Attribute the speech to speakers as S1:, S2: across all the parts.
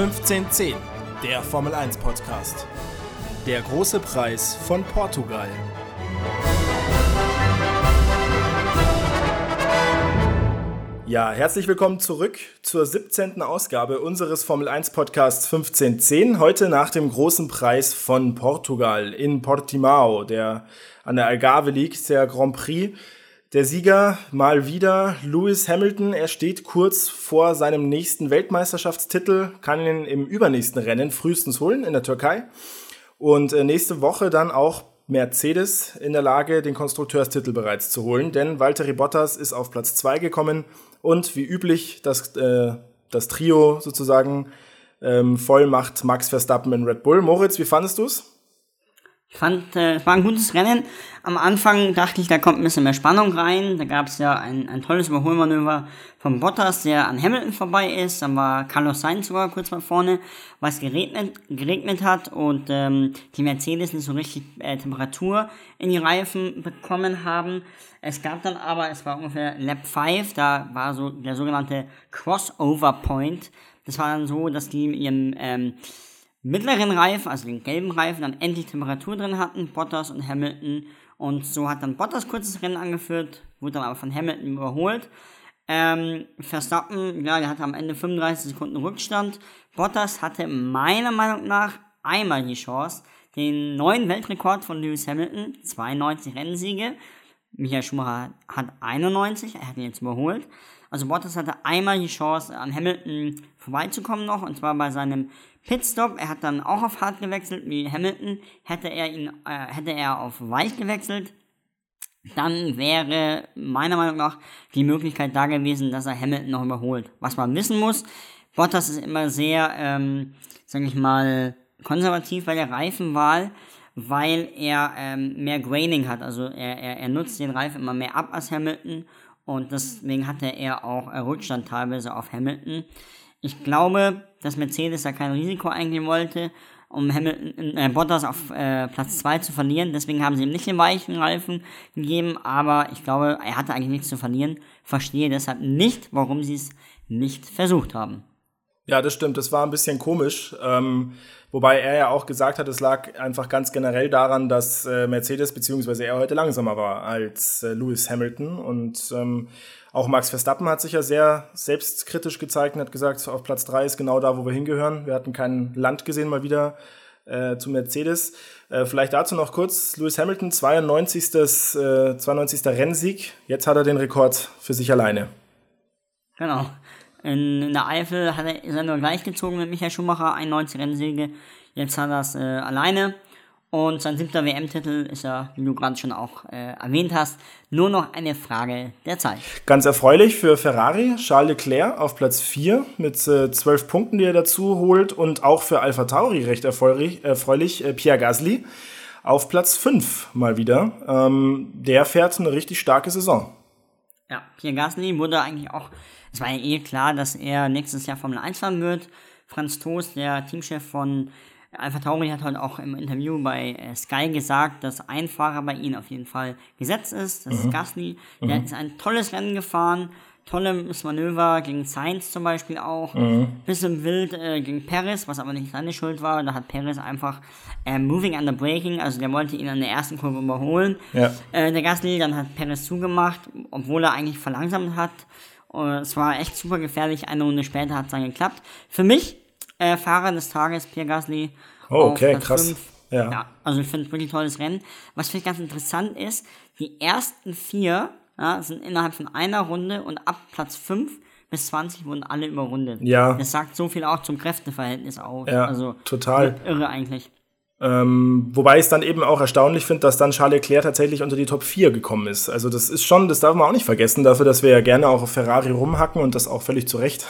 S1: 1510, der Formel 1 Podcast. Der große Preis von Portugal. Ja, herzlich willkommen zurück zur 17. Ausgabe unseres Formel 1 Podcasts 1510. Heute nach dem großen Preis von Portugal in Portimao, der an der Algarve liegt, der Grand Prix. Der Sieger mal wieder Lewis Hamilton. Er steht kurz vor seinem nächsten Weltmeisterschaftstitel, kann ihn im übernächsten Rennen frühestens holen in der Türkei. Und äh, nächste Woche dann auch Mercedes in der Lage, den Konstrukteurstitel bereits zu holen, denn Valtteri Bottas ist auf Platz 2 gekommen und wie üblich das, äh, das Trio sozusagen ähm, voll macht Max Verstappen in Red Bull. Moritz, wie fandest du es?
S2: Ich fand, äh, es war ein gutes Rennen. Am Anfang dachte ich, da kommt ein bisschen mehr Spannung rein. Da gab es ja ein, ein tolles Überholmanöver von Bottas, der an Hamilton vorbei ist. Dann war Carlos Sainz sogar kurz mal vorne, weil es geregnet, geregnet hat und ähm, die Mercedes nicht so richtig äh, Temperatur in die Reifen bekommen haben. Es gab dann aber, es war ungefähr Lap 5, da war so der sogenannte Crossover Point. Das war dann so, dass die ihren ähm, mittleren Reifen, also den gelben Reifen, dann endlich Temperatur drin hatten, Bottas und Hamilton. Und so hat dann Bottas kurzes Rennen angeführt, wurde dann aber von Hamilton überholt. Ähm, Verstappen, ja, der hatte am Ende 35 Sekunden Rückstand. Bottas hatte meiner Meinung nach einmal die Chance, den neuen Weltrekord von Lewis Hamilton, 92 Rennsiege. Michael Schumacher hat 91, er hat ihn jetzt überholt. Also Bottas hatte einmal die Chance, an Hamilton vorbeizukommen noch, und zwar bei seinem Pitstop. Er hat dann auch auf hart gewechselt, wie Hamilton. Hätte er ihn, äh, hätte er auf weich gewechselt, dann wäre meiner Meinung nach die Möglichkeit da gewesen, dass er Hamilton noch überholt. Was man wissen muss, Bottas ist immer sehr, ähm, sag ich mal, konservativ bei der Reifenwahl, weil er ähm, mehr Graining hat. Also er, er, er nutzt den Reifen immer mehr ab als Hamilton und deswegen hatte er auch Rückstand teilweise auf Hamilton. Ich glaube, dass Mercedes da kein Risiko eingehen wollte, um Hamilton, äh, Bottas auf äh, Platz 2 zu verlieren. Deswegen haben sie ihm nicht den weichen Reifen gegeben, aber ich glaube, er hatte eigentlich nichts zu verlieren. Verstehe deshalb nicht, warum sie es nicht versucht haben.
S1: Ja, das stimmt. Das war ein bisschen komisch. Ähm, wobei er ja auch gesagt hat, es lag einfach ganz generell daran, dass äh, Mercedes bzw. er heute langsamer war als äh, Lewis Hamilton. Und ähm, auch Max Verstappen hat sich ja sehr selbstkritisch gezeigt und hat gesagt, auf Platz drei ist genau da, wo wir hingehören. Wir hatten kein Land gesehen mal wieder äh, zu Mercedes. Äh, vielleicht dazu noch kurz, Lewis Hamilton, 92. Äh, 92. Rennsieg. Jetzt hat er den Rekord für sich alleine.
S2: Genau. In, der Eifel hat er, ist er nur gleich gezogen mit Michael Schumacher, 91 Rennsiege. Jetzt hat er es äh, alleine. Und sein siebter WM-Titel ist ja, wie du gerade schon auch äh, erwähnt hast, nur noch eine Frage der Zeit.
S1: Ganz erfreulich für Ferrari, Charles Leclerc auf Platz 4 mit äh, 12 Punkten, die er dazu holt. Und auch für Alpha Tauri recht erfreulich, erfreulich äh, Pierre Gasly auf Platz 5 mal wieder. Ähm, der fährt eine richtig starke Saison.
S2: Ja, Pierre Gasly wurde eigentlich auch, es war ja eh klar, dass er nächstes Jahr Formel 1 fahren wird. Franz Toast, der Teamchef von Alpha Tauri hat heute auch im Interview bei äh, Sky gesagt, dass ein Fahrer bei ihnen auf jeden Fall gesetzt ist. Das mhm. ist Gasly. Der mhm. ist ein tolles Rennen gefahren. Tolles Manöver gegen Sainz zum Beispiel auch. Mhm. Bisschen wild äh, gegen Perez, was aber nicht seine Schuld war. Da hat Perez einfach äh, Moving under Braking, also der wollte ihn an der ersten Kurve überholen. Ja. Äh, der Gasly, dann hat Perez zugemacht, obwohl er eigentlich verlangsamt hat. Und es war echt super gefährlich. Eine Runde später hat es dann geklappt. Für mich äh, Fahrer des Tages, Pierre Gasly.
S1: Oh, okay, krass.
S2: Ja. ja. also ich finde es wirklich tolles Rennen. Was vielleicht ganz interessant ist, die ersten vier ja, sind innerhalb von einer Runde und ab Platz 5 bis 20 wurden alle überrundet. Ja. Das sagt so viel auch zum Kräfteverhältnis aus.
S1: Ja, also total.
S2: Irre eigentlich.
S1: Ähm, wobei ich es dann eben auch erstaunlich finde, dass dann Charles Leclerc tatsächlich unter die Top 4 gekommen ist. Also das ist schon, das darf man auch nicht vergessen, dafür, dass wir ja gerne auch auf Ferrari rumhacken und das auch völlig zu Recht.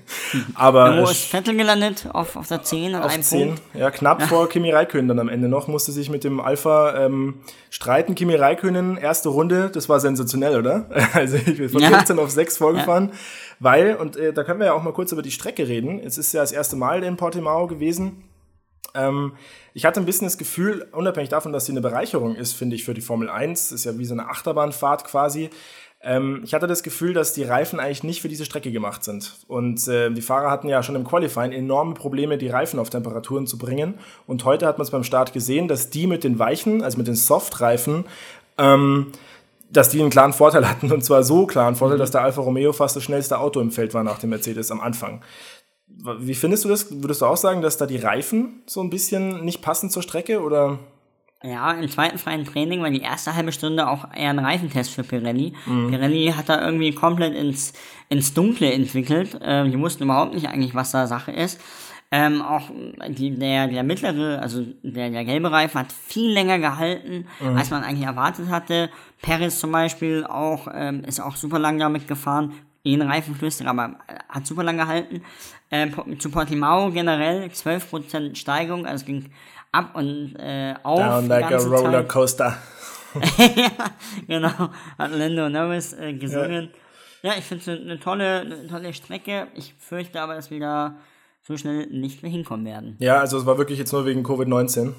S1: Aber
S2: Wo ist Vettel gelandet? Auf, auf der 10
S1: an auf einem 10. Punkt? Ja, knapp ja. vor Kimi Räikkönen dann am Ende noch, musste sich mit dem Alpha ähm, streiten. Kimi Räikkönen, erste Runde, das war sensationell, oder? Also ich bin von ja. 15 auf 6 vorgefahren. Ja. Weil, und äh, da können wir ja auch mal kurz über die Strecke reden. Es ist ja das erste Mal in Portimao gewesen ähm, ich hatte ein bisschen das Gefühl, unabhängig davon, dass sie eine Bereicherung ist, finde ich, für die Formel 1, ist ja wie so eine Achterbahnfahrt quasi. Ähm, ich hatte das Gefühl, dass die Reifen eigentlich nicht für diese Strecke gemacht sind. Und äh, die Fahrer hatten ja schon im Qualifying enorme Probleme, die Reifen auf Temperaturen zu bringen. Und heute hat man es beim Start gesehen, dass die mit den weichen, also mit den Soft-Reifen, ähm, dass die einen klaren Vorteil hatten. Und zwar so klaren Vorteil, mhm. dass der Alfa Romeo fast das schnellste Auto im Feld war nach dem Mercedes am Anfang. Wie findest du das? Würdest du auch sagen, dass da die Reifen so ein bisschen nicht passen zur Strecke oder?
S2: Ja, im zweiten freien Training war die erste halbe Stunde auch eher ein Reifentest für Pirelli. Mhm. Pirelli hat da irgendwie komplett ins, ins Dunkle entwickelt. Ähm, die wussten überhaupt nicht eigentlich, was da Sache ist. Ähm, auch die, der, der mittlere, also der, der gelbe Reifen hat viel länger gehalten, mhm. als man eigentlich erwartet hatte. Paris zum Beispiel auch, ähm, ist auch super lang damit gefahren. Jeden Reifenflüster, aber hat super lang gehalten. Ähm, zu Portimao generell 12% Steigung, also es ging ab und äh, auf.
S1: Down like a Rollercoaster.
S2: ja, genau. Hat Lando Norris äh, gesungen. Ja, ja ich finde es eine tolle, eine tolle Strecke. Ich fürchte aber, dass wir da so schnell nicht mehr hinkommen werden.
S1: Ja, also es war wirklich jetzt nur wegen Covid-19.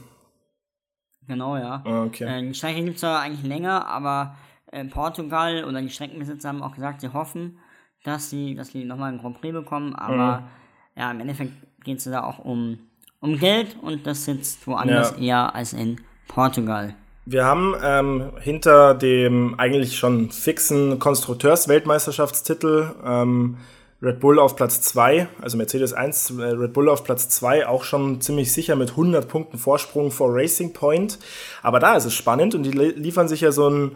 S2: Genau, ja.
S1: Ah, okay.
S2: Äh, die Strecke gibt es zwar eigentlich länger, aber äh, Portugal oder die Streckenbesitzer haben auch gesagt, sie hoffen, dass sie, dass sie nochmal einen Grand Prix bekommen, aber mhm. ja, im Endeffekt geht es da auch um um Geld und das sitzt woanders ja. eher als in Portugal.
S1: Wir haben ähm, hinter dem eigentlich schon fixen Konstrukteursweltmeisterschaftstitel ähm, Red Bull auf Platz 2, also Mercedes 1, äh, Red Bull auf Platz 2, auch schon ziemlich sicher mit 100 Punkten Vorsprung vor Racing Point. Aber da ist es spannend und die liefern sich ja so ein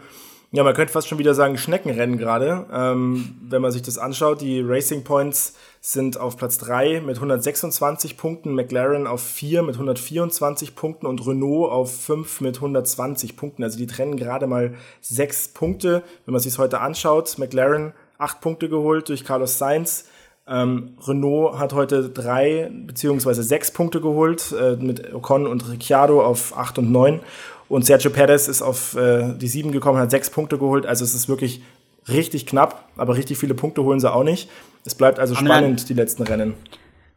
S1: ja, man könnte fast schon wieder sagen Schneckenrennen gerade. Ähm, wenn man sich das anschaut, die Racing Points sind auf Platz 3 mit 126 Punkten, McLaren auf 4 mit 124 Punkten und Renault auf 5 mit 120 Punkten. Also die trennen gerade mal 6 Punkte. Wenn man sich es heute anschaut, McLaren 8 Punkte geholt durch Carlos Sainz. Ähm, Renault hat heute 3 beziehungsweise 6 Punkte geholt äh, mit Ocon und Ricciardo auf 8 und 9. Und Sergio Perez ist auf äh, die sieben gekommen, hat sechs Punkte geholt. Also es ist wirklich richtig knapp, aber richtig viele Punkte holen sie auch nicht. Es bleibt also spannend, die letzten Rennen.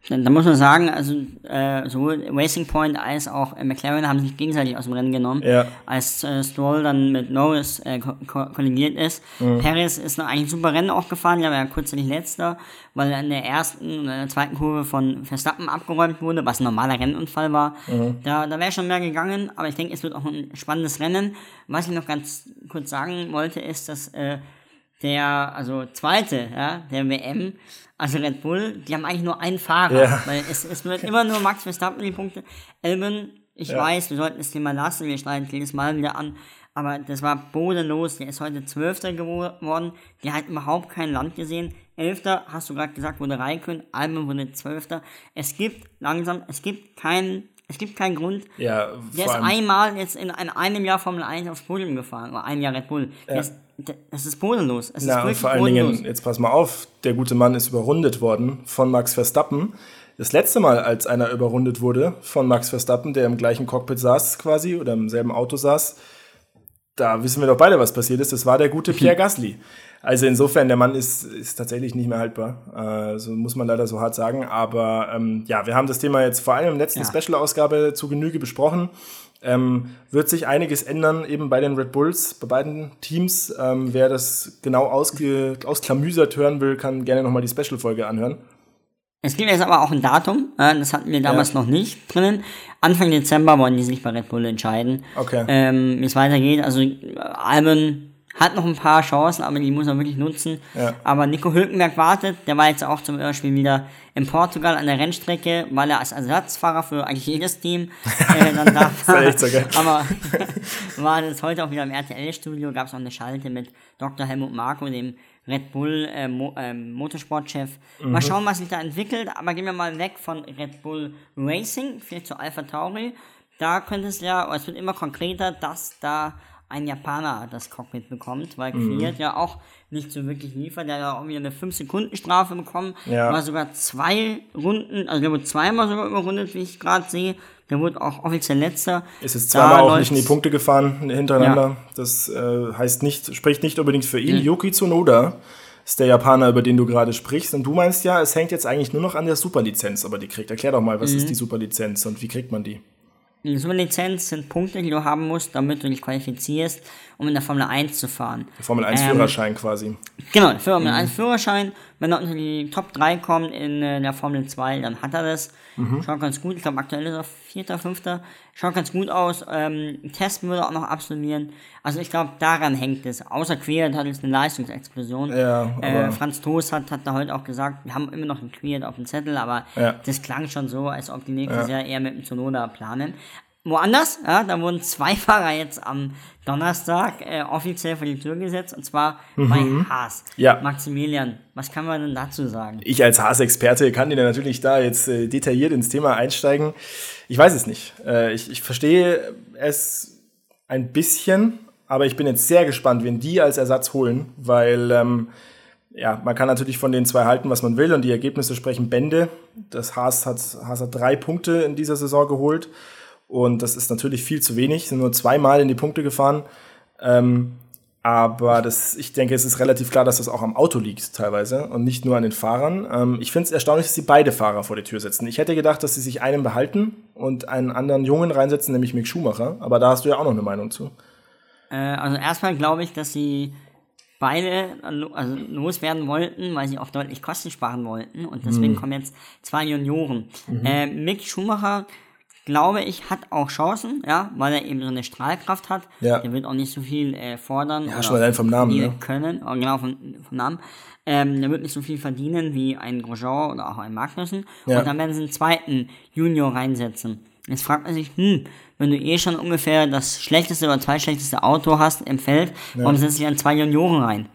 S2: Da muss man sagen, also äh, sowohl Racing Point als auch äh, McLaren haben sich gegenseitig aus dem Rennen genommen,
S1: ja.
S2: als äh, Stroll dann mit Norris äh, ko kollidiert ist. Mhm. Perez ist noch eigentlich ein super Rennen auch gefahren, ja, war ja kurzzeitig letzter, weil er in der ersten oder der zweiten Kurve von Verstappen abgeräumt wurde, was ein normaler Rennunfall war. Mhm. Da, da wäre schon mehr gegangen, aber ich denke, es wird auch ein spannendes Rennen. Was ich noch ganz kurz sagen wollte, ist, dass äh, der, also zweite, ja, der WM, also Red Bull, die haben eigentlich nur einen Fahrer, ja. weil es, es wird immer nur Max Verstappen die Punkte. Elben, ich ja. weiß, wir sollten das Thema lassen, wir schneiden jedes Mal wieder an, aber das war bodenlos, der ist heute Zwölfter geworden, der hat überhaupt kein Land gesehen. Elfter, hast du gerade gesagt, wurde Raikön, Albon wurde Zwölfter. Es gibt langsam, es gibt keinen es gibt keinen Grund.
S1: Ja,
S2: der ist einmal jetzt in, in, einem Jahr Formel 1 aufs Podium gefahren, oder ein Jahr Red Bull. Ja. Ist, das ist bodenlos. Es
S1: Na,
S2: ist
S1: und vor allen bodenlos. Dingen, jetzt pass mal auf, der gute Mann ist überrundet worden von Max Verstappen. Das letzte Mal, als einer überrundet wurde von Max Verstappen, der im gleichen Cockpit saß quasi oder im selben Auto saß, da wissen wir doch beide, was passiert ist. Das war der gute Pierre Gasly. Also insofern, der Mann ist, ist tatsächlich nicht mehr haltbar. Äh, so muss man leider so hart sagen. Aber ähm, ja, wir haben das Thema jetzt vor allem im letzten ja. Special-Ausgabe zu Genüge besprochen. Ähm, wird sich einiges ändern, eben bei den Red Bulls, bei beiden Teams. Ähm, wer das genau ausge ausklamüsert hören will, kann gerne nochmal die Special-Folge anhören.
S2: Es gibt jetzt aber auch ein Datum, das hatten wir damals ja. noch nicht drinnen. Anfang Dezember wollen die sich bei Red Bull entscheiden,
S1: okay.
S2: ähm, wie es weitergeht. Also Alben hat noch ein paar Chancen, aber die muss er wirklich nutzen.
S1: Ja.
S2: Aber Nico Hülkenberg wartet, der war jetzt auch zum Beispiel wieder in Portugal an der Rennstrecke, weil er als Ersatzfahrer für eigentlich jedes Team äh, dann da war.
S1: echt so geil.
S2: aber war das heute auch wieder im RTL-Studio, gab es auch eine Schalte mit Dr. Helmut Marko, dem Red Bull äh, Mo äh, Motorsportchef. Mhm. Mal schauen, was sich da entwickelt, aber gehen wir mal weg von Red Bull Racing, vielleicht zu Alpha Tauri. Da könnte es ja, es wird immer konkreter, dass da ein Japaner das Cockpit bekommt, weil mhm. Ja auch nicht so wirklich liefert. Der hat ja auch wieder eine 5-Sekunden-Strafe bekommen.
S1: Ja.
S2: War sogar zwei Runden, also der wurde zweimal sogar überrundet, wie ich gerade sehe. Der wurde auch offiziell letzter.
S1: Ist jetzt zweimal auch nicht in die Punkte gefahren hintereinander. Ja. Das äh, heißt nicht, spricht nicht unbedingt für ihn. Mhm. Yuki Tsunoda ist der Japaner, über den du gerade sprichst. Und du meinst ja, es hängt jetzt eigentlich nur noch an der Superlizenz, aber die kriegt. Erklär doch mal, was mhm. ist die Superlizenz und wie kriegt man die?
S2: Eine Superlizenz sind Punkte, die du haben musst, damit du dich qualifizierst, um in der Formel 1 zu fahren.
S1: Der Formel 1
S2: Ähm,
S1: Führerschein quasi.
S2: Genau, der Formel 1 Führerschein. Wenn er unter die Top 3 kommt in äh, der Formel 2, dann hat er das. Schaut ganz gut. Ich glaube, aktuell ist er Vierter, Fünfter. Schaut ganz gut aus. Ähm, Testen würde er auch noch absolvieren. Also ich glaube, daran hängt es. Außer Queert hat jetzt eine Leistungsexplosion.
S1: Ja,
S2: äh, Franz Toast hat, hat da heute auch gesagt, wir haben immer noch einen Queert auf dem Zettel, aber
S1: Ja.
S2: das klang schon so, als ob die nächstes Jahr eher mit dem Tsunoda planen. Woanders, ja, da wurden zwei Fahrer jetzt am Donnerstag äh, offiziell vor die Tür gesetzt, und zwar bei Haas.
S1: Mhm. Ja.
S2: Maximilian, was kann man denn dazu sagen?
S1: Ich als Haas-Experte kann dir natürlich da jetzt äh, detailliert ins Thema einsteigen. Ich weiß es nicht. Äh, ich, ich verstehe es ein bisschen, aber ich bin jetzt sehr gespannt, wen die als Ersatz holen, weil ähm, ja, man kann natürlich von den zwei halten, was man will, und die Ergebnisse sprechen Bände. Das Haas hat, Haas hat drei Punkte in dieser Saison geholt. Und das ist natürlich viel zu wenig, sind nur zweimal in die Punkte gefahren. Ähm, aber das, ich denke, es ist relativ klar, dass das auch am Auto liegt teilweise und nicht nur an den Fahrern. Ähm, ich finde es erstaunlich, dass sie beide Fahrer vor die Tür setzen. Ich hätte gedacht, dass sie sich einen behalten und einen anderen Jungen reinsetzen, nämlich Mick Schumacher. Aber da hast du ja auch noch eine Meinung zu.
S2: Äh, also erstmal glaube ich, dass sie beide also loswerden wollten, weil sie auch deutlich Kosten sparen wollten und deswegen
S1: Mhm.
S2: kommen jetzt zwei Junioren. Äh, Mick Schumacher, glaube ich, hat auch Chancen, ja, weil er eben so eine Strahlkraft hat.
S1: Ja.
S2: Der wird auch nicht so viel äh, fordern
S1: Ja, schon allein vom Namen, ne?
S2: können, oh, genau vom, vom Namen. Ähm, der wird nicht so viel verdienen wie ein Grosjean oder auch ein Magnussen.
S1: Ja.
S2: Und dann werden sie einen zweiten Junior reinsetzen. Jetzt fragt man sich, hm, wenn du eh schon ungefähr das schlechteste oder zweitschlechteste Auto hast im Feld, warum setzt du dann zwei Junioren rein?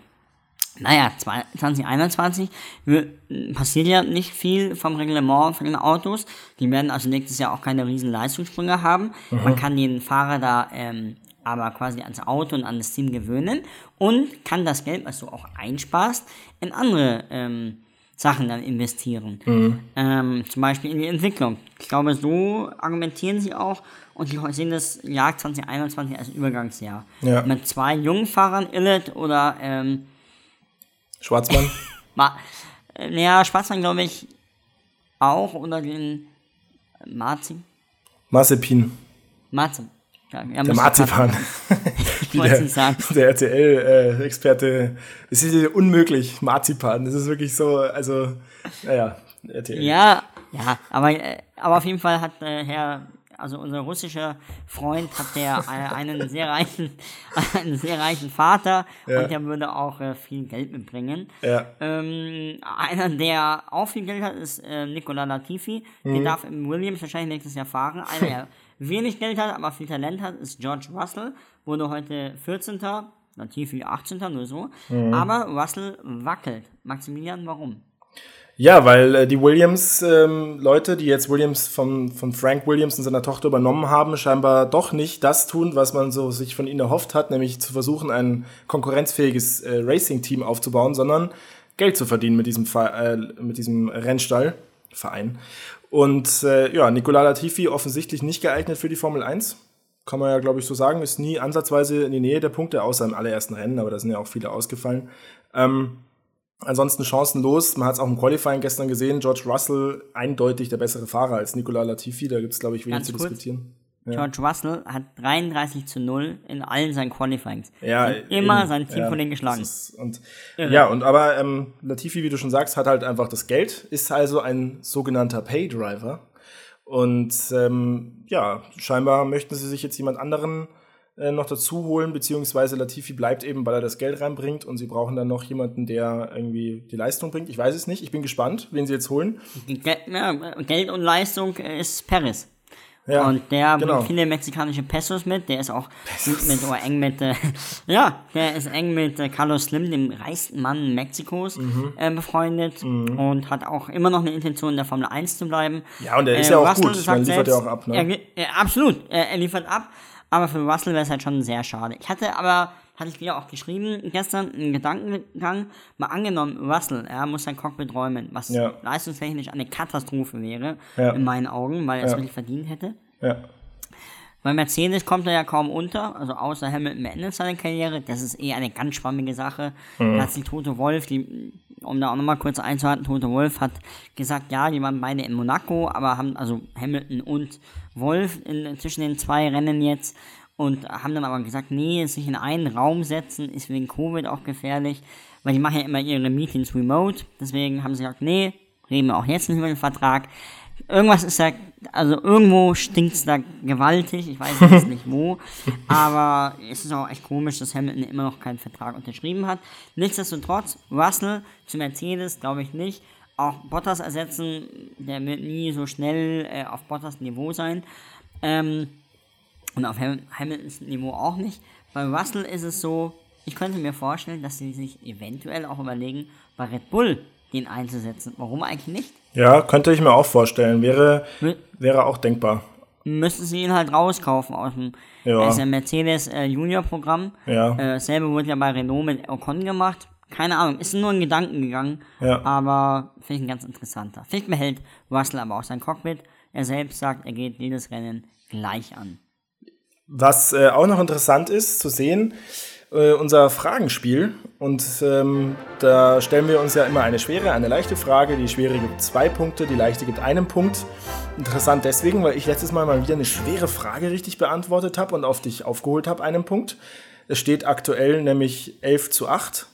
S2: Naja, 2021 wird, passiert ja nicht viel vom Reglement von den Autos. Die werden also nächstes Jahr auch keine riesen Leistungssprünge haben. Man kann den Fahrer da ähm, aber quasi ans Auto und an das Team gewöhnen und kann das Geld, was du auch einsparst, in andere ähm, Sachen dann investieren. Ähm, zum Beispiel in die Entwicklung. Ich glaube, so argumentieren sie auch und sie sehen das Jahr 2021 als Übergangsjahr.
S1: Ja.
S2: Mit zwei jungen Fahrern, Illet oder ähm,
S1: Schwarzmann?
S2: Ma äh, naja, Schwarzmann glaube ich auch oder den Marzi.
S1: Mazepin.
S2: Marzi. Ja, ja,
S1: Der Marzipan.
S2: nicht sagen.
S1: Der RTL-Experte. Es ist ja unmöglich, Marzipan. Das ist wirklich so, also, naja, RTL.
S2: Ja, ja, aber, äh, aber auf jeden Fall hat äh, Herr, also unser russischer Freund hat der äh, einen sehr reichen, einen sehr reichen Vater
S1: Ja.
S2: und der würde auch äh, viel Geld mitbringen.
S1: Ja.
S2: Ähm, einer, der auch viel Geld hat, ist äh, Nicola Latifi. Der
S1: Mhm.
S2: darf im Williams wahrscheinlich nächstes Jahr fahren. Einer, der wenig Geld hat, aber viel Talent hat, ist George Russell. Wurde heute 14. Latifi 18. nur so.
S1: Mhm.
S2: Aber Russell wackelt. Maximilian, warum?
S1: Ja, weil äh, die Williams-Leute, die jetzt Williams von, von Frank Williams und seiner Tochter übernommen haben, scheinbar doch nicht das tun, was man so sich von ihnen erhofft hat, nämlich zu versuchen, ein konkurrenzfähiges äh, Racing-Team aufzubauen, sondern Geld zu verdienen mit diesem, äh, mit diesem Rennstall, Verein. Und äh, ja, Nicola Latifi offensichtlich nicht geeignet für die Formel 1. Kann man ja, glaube ich, so sagen. Ist nie ansatzweise in die Nähe der Punkte, außer im allerersten Rennen, aber da sind ja auch viele ausgefallen. Ähm, Ansonsten chancenlos. Man hat es auch im Qualifying gestern gesehen. George Russell eindeutig der bessere Fahrer als Nicola Latifi. Da gibt es, glaube ich, wenig
S2: Ganz
S1: zu
S2: kurz.
S1: diskutieren.
S2: George Russell hat 33 zu 0 in allen seinen Qualifyings.
S1: Ja,
S2: Und immer
S1: eben.
S2: sein Teamkollegen
S1: Ja,
S2: geschlagen.
S1: das ist- Und, ja, und aber ähm, Latifi, wie du schon sagst, hat halt einfach das Geld, ist also ein sogenannter Paydriver. Und ähm, ja, scheinbar möchten sie sich jetzt jemand anderen äh, noch dazu holen, beziehungsweise Latifi bleibt eben, weil er das Geld reinbringt und sie brauchen dann noch jemanden, der irgendwie die Leistung bringt. Ich weiß es nicht, ich bin gespannt, wen sie jetzt holen.
S2: Geld und Leistung ist Paris.
S1: Ja,
S2: und der
S1: genau.
S2: bringt viele mexikanische Pesos mit. Der ist auch mit, mit oder eng mit, äh, ja, der ist eng mit äh, Carlos Slim, dem reichsten Mann Mexikos,
S1: Mhm.
S2: äh, befreundet und hat auch immer noch eine Intention, in der Formel 1 zu bleiben.
S1: Ja, und er ist ja auch
S2: Russell
S1: gut.
S2: Sagt
S1: liefert ja auch ab, ne?
S2: Er, äh, absolut, er liefert ab. Aber für Russell wäre es halt schon sehr schade. Ich hatte aber, hatte ich dir auch geschrieben, gestern einen Gedankengang, mal angenommen, Russell, er muss sein Cockpit räumen, was
S1: Ja.
S2: leistungstechnisch eine Katastrophe wäre,
S1: Ja.
S2: in meinen Augen, weil er es
S1: Ja.
S2: wirklich verdient hätte.
S1: Ja.
S2: Bei Mercedes kommt er ja kaum unter, also außer Hamilton beendet seine Karriere. Das ist eh eine ganz schwammige Sache.
S1: Mhm.
S2: Da hat sich Toto Wolf, die um da auch nochmal kurz einzuhalten, Tote Wolf hat gesagt, ja, die waren beide in Monaco, aber haben, also Hamilton und Wolf in, zwischen den zwei Rennen jetzt und haben dann aber gesagt, nee, sich in einen Raum setzen ist wegen Covid auch gefährlich, weil die machen ja immer ihre Meetings remote, deswegen haben sie gesagt, nee, reden wir auch jetzt nicht über den Vertrag. Irgendwas ist da, also irgendwo stinkt es da gewaltig, ich weiß jetzt nicht wo, aber es ist auch echt komisch, dass Hamilton immer noch keinen Vertrag unterschrieben hat. Nichtsdestotrotz, Russell zu Mercedes glaube ich nicht. Auch Bottas ersetzen, der wird nie so schnell äh, auf Bottas Niveau sein. Ähm, und auf Ham Hamiltons Niveau auch nicht. Bei Russell ist es so, ich könnte mir vorstellen, dass sie sich eventuell auch überlegen, bei Red Bull den einzusetzen. Warum eigentlich nicht?
S1: Ja, könnte ich mir auch vorstellen. Wäre, wäre auch denkbar.
S2: Müssten sie ihn halt rauskaufen aus dem
S1: Ja.
S2: ja. Mercedes äh, Junior Programm.
S1: Ja.
S2: Äh, dasselbe wurde ja bei Renault mit Ocon gemacht. Keine Ahnung, ist nur ein Gedanken gegangen.
S1: Ja.
S2: Aber finde ich ein ganz interessanter. Vielleicht behält Russell aber auch sein Cockpit. Er selbst sagt, er geht jedes Rennen gleich an.
S1: Was äh, auch noch interessant ist zu sehen, äh, unser Fragenspiel. Und ähm, da stellen wir uns ja immer eine schwere, eine leichte Frage. Die schwere gibt zwei Punkte, die leichte gibt einen Punkt. Interessant deswegen, weil ich letztes Mal mal wieder eine schwere Frage richtig beantwortet habe und auf dich aufgeholt habe, einen Punkt. Es steht aktuell nämlich 11 zu 8.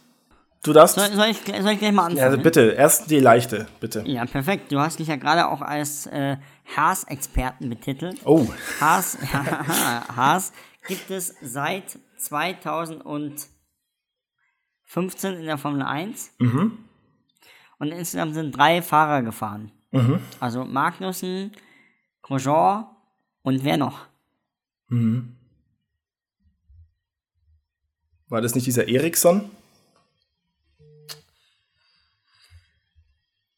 S1: Du darfst.
S2: Soll, soll, ich, soll ich gleich mal anfangen?
S1: Ja, also bitte, erst die leichte, bitte.
S2: Ja, perfekt. Du hast dich ja gerade auch als äh, Haas-Experten betitelt.
S1: Oh,
S2: Haas, Haas gibt es seit 2015 in der Formel 1. Und insgesamt sind drei Fahrer gefahren. Also Magnussen, Grosjean und wer noch?
S1: war das nicht dieser Eriksson?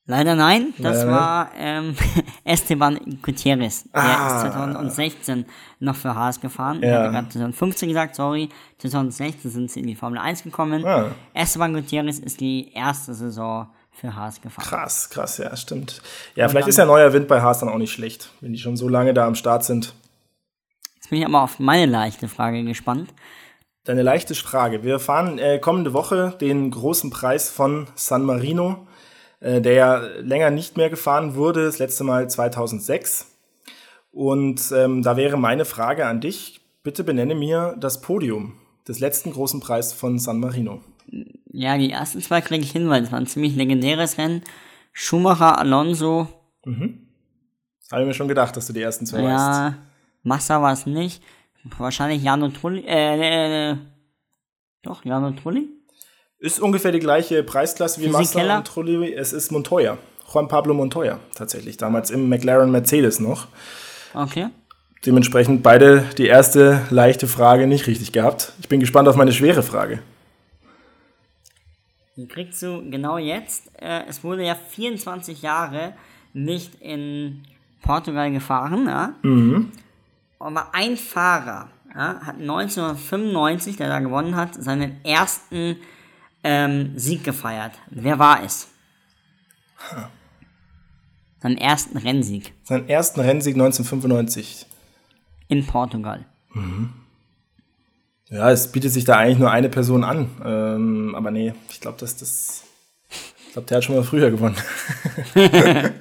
S2: Leider nein, das
S1: Leider
S2: war ähm, Esteban Gutierrez. Der
S1: Ah.
S2: ist 2016 noch für Haas gefahren.
S1: Ja.
S2: Ich hatte gerade 2015 gesagt, sorry. 2016 sind sie in die Formel 1 gekommen.
S1: Ah.
S2: Esteban Gutierrez ist die erste Saison für Haas gefahren.
S1: Krass, krass, ja, stimmt. Ja, vielleicht ist ja neuer Wind bei Haas dann auch nicht schlecht, wenn die schon so lange da am Start sind.
S2: Jetzt bin ich aber auf meine leichte Frage gespannt.
S1: Deine leichte Frage. Wir fahren äh, kommende Woche den großen Preis von San Marino, äh, der ja länger nicht mehr gefahren wurde, das letzte Mal 2006. Und ähm, da wäre meine Frage an dich. Bitte benenne mir das Podium des letzten großen Preis von San Marino.
S2: Ja, die ersten zwei kriege ich hin, weil es war ein ziemlich legendäres Rennen. Schumacher, Alonso,
S1: Habe ich mir schon gedacht, dass du die ersten zwei weißt.
S2: ja, Massa war es nicht. Wahrscheinlich Jano Trulli, äh, äh, doch, Jano Trulli?
S1: Ist ungefähr die gleiche Preisklasse wie Massa und Trulli. Es ist Montoya. Juan Pablo Montoya tatsächlich. Damals im McLaren Mercedes noch.
S2: Okay.
S1: Dementsprechend beide die erste leichte Frage nicht richtig gehabt. Ich bin gespannt auf meine schwere Frage.
S2: Die kriegst du genau jetzt. Äh, es wurde ja 24 Jahre nicht in Portugal gefahren, ja. Aber ein Fahrer ja, hat 1995, der da gewonnen hat, seinen ersten ähm, Sieg gefeiert. Wer war es? Seinen ersten Rennsieg
S1: Seinen ersten Rennsieg 1995.
S2: in Portugal.
S1: Ja, es bietet sich da eigentlich nur eine Person an. Ähm, aber nee, ich glaube, dass das. Ich glaube, der hat schon mal früher gewonnen.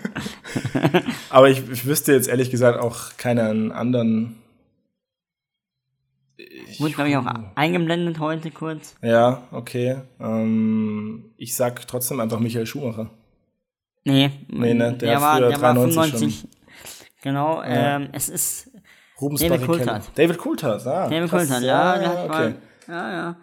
S1: aber ich, ich wüsste jetzt ehrlich gesagt auch keinen anderen.
S2: Wurde, glaube ich, auch eingeblendet heute kurz.
S1: Ja, okay. Ähm, ich sag trotzdem einfach Michael Schumacher.
S2: Nee,
S1: Nee, ne, der hat
S2: war, der war
S1: 93
S2: 95. Genau, ähm, es ist
S1: Rubens
S2: David. Coulthard.
S1: David Coulthard, ah.
S2: David. Coulthard, ja, der hat
S1: okay.
S2: mal, ja, ja.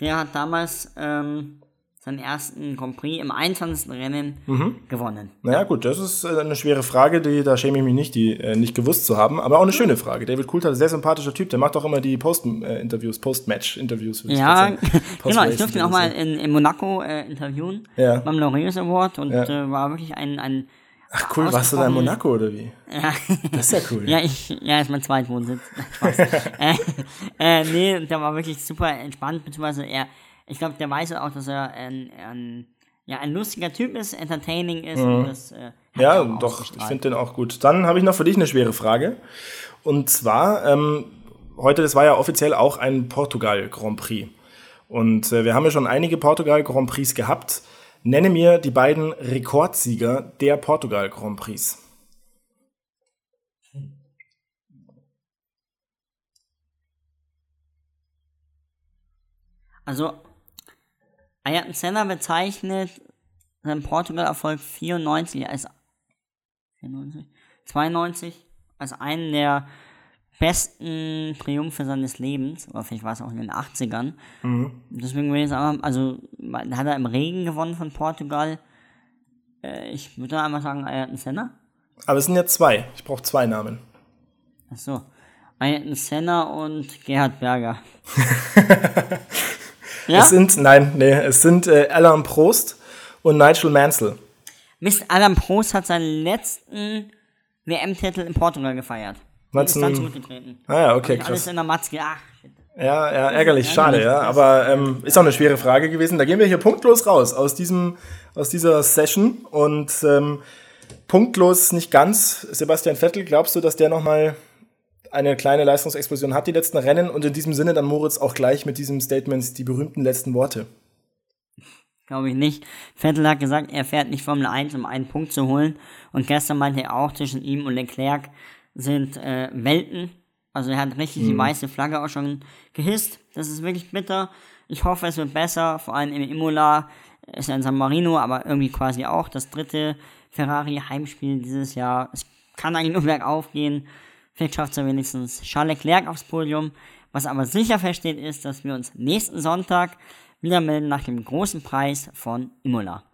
S2: Der hat damals ähm, seinen ersten Grand Prix im 21. Rennen
S1: Mhm.
S2: gewonnen.
S1: Naja, gut, das ist äh, eine schwere Frage, die, da schäme ich mich nicht, die äh, nicht gewusst zu haben, aber auch eine schöne Frage. David Coulthard, sehr sympathischer Typ, der macht auch immer die Post-Interviews, Post-Match-Interviews. würde ich
S2: Ja,
S1: sagen.
S2: genau, ich durfte ihn auch mal in, in Monaco äh, interviewen,
S1: Ja.
S2: beim Laureus Award und
S1: Ja.
S2: äh, war wirklich ein, ein
S1: Ach cool, warst du da in Monaco oder wie?
S2: ja,
S1: Das ist ja cool.
S2: ja, ich, ja, ist mein Zweitwohnsitz. Äh, äh, nee, der war wirklich super entspannt, beziehungsweise er, ich glaube, der weiß auch, dass er ein, ein, ja, ein lustiger Typ ist, entertaining ist und das äh,
S1: Mhm. Ja, doch, ich finde den auch gut. Dann habe ich noch für dich eine schwere Frage. Und zwar, ähm, heute, das war ja offiziell auch ein Portugal Grand Prix. Und äh, wir haben ja schon einige Portugal Grand Prix gehabt. Nenne mir die beiden Rekordsieger der Portugal Grand Prix.
S2: Also, Ayrton Senna bezeichnet seinen Portugal-Erfolg 94 als 94, 92 als einen der besten Triumphe seines Lebens, oder vielleicht war es auch in den 80ern. Mhm. Deswegen würde ich sagen, also hat er im Regen gewonnen von Portugal. Äh, ich würde einmal sagen, Ayrton Senna.
S1: Aber es sind ja zwei. Ich brauche zwei Namen.
S2: Ach so. Ayrton Senna und Gerhard Berger.
S1: ja? Es sind, nein, nee, es sind äh, Alain Prost und Nigel Mansell.
S2: Mist, Alain Prost hat seinen letzten WM-Titel in Portugal gefeiert.
S1: Ist dann zurückgetreten. Ah ja, okay,
S2: krass. Alles in der Matzke, ach.
S1: Ja, ja, ärgerlich, schade, ja. Aber ähm, ist auch eine schwere Frage gewesen. Da gehen wir hier punktlos raus aus diesem, aus dieser Session und ähm, punktlos nicht ganz. Sebastian Vettel, glaubst du, dass der nochmal eine kleine Leistungsexplosion hat, die letzten Rennen? Und in diesem Sinne dann Moritz auch gleich mit diesem Statement die berühmten letzten Worte.
S2: Glaube ich nicht. Vettel hat gesagt, er fährt nicht Formel 1, um einen Punkt zu holen. Und gestern meinte er auch, zwischen ihm und Leclerc sind äh, Welten. Also er hat richtig mhm. die weiße Flagge auch schon gehisst. Das ist wirklich bitter. Ich hoffe, es wird besser. Vor allem im Imola ist er in San Marino, aber irgendwie quasi auch das dritte Ferrari-Heimspiel dieses Jahr. Es kann eigentlich nur bergauf gehen. Vielleicht schafft er wenigstens Charles Leclerc aufs Podium. Was aber sicher feststeht, ist, dass wir uns nächsten Sonntag wieder melden nach dem großen Preis von Imola.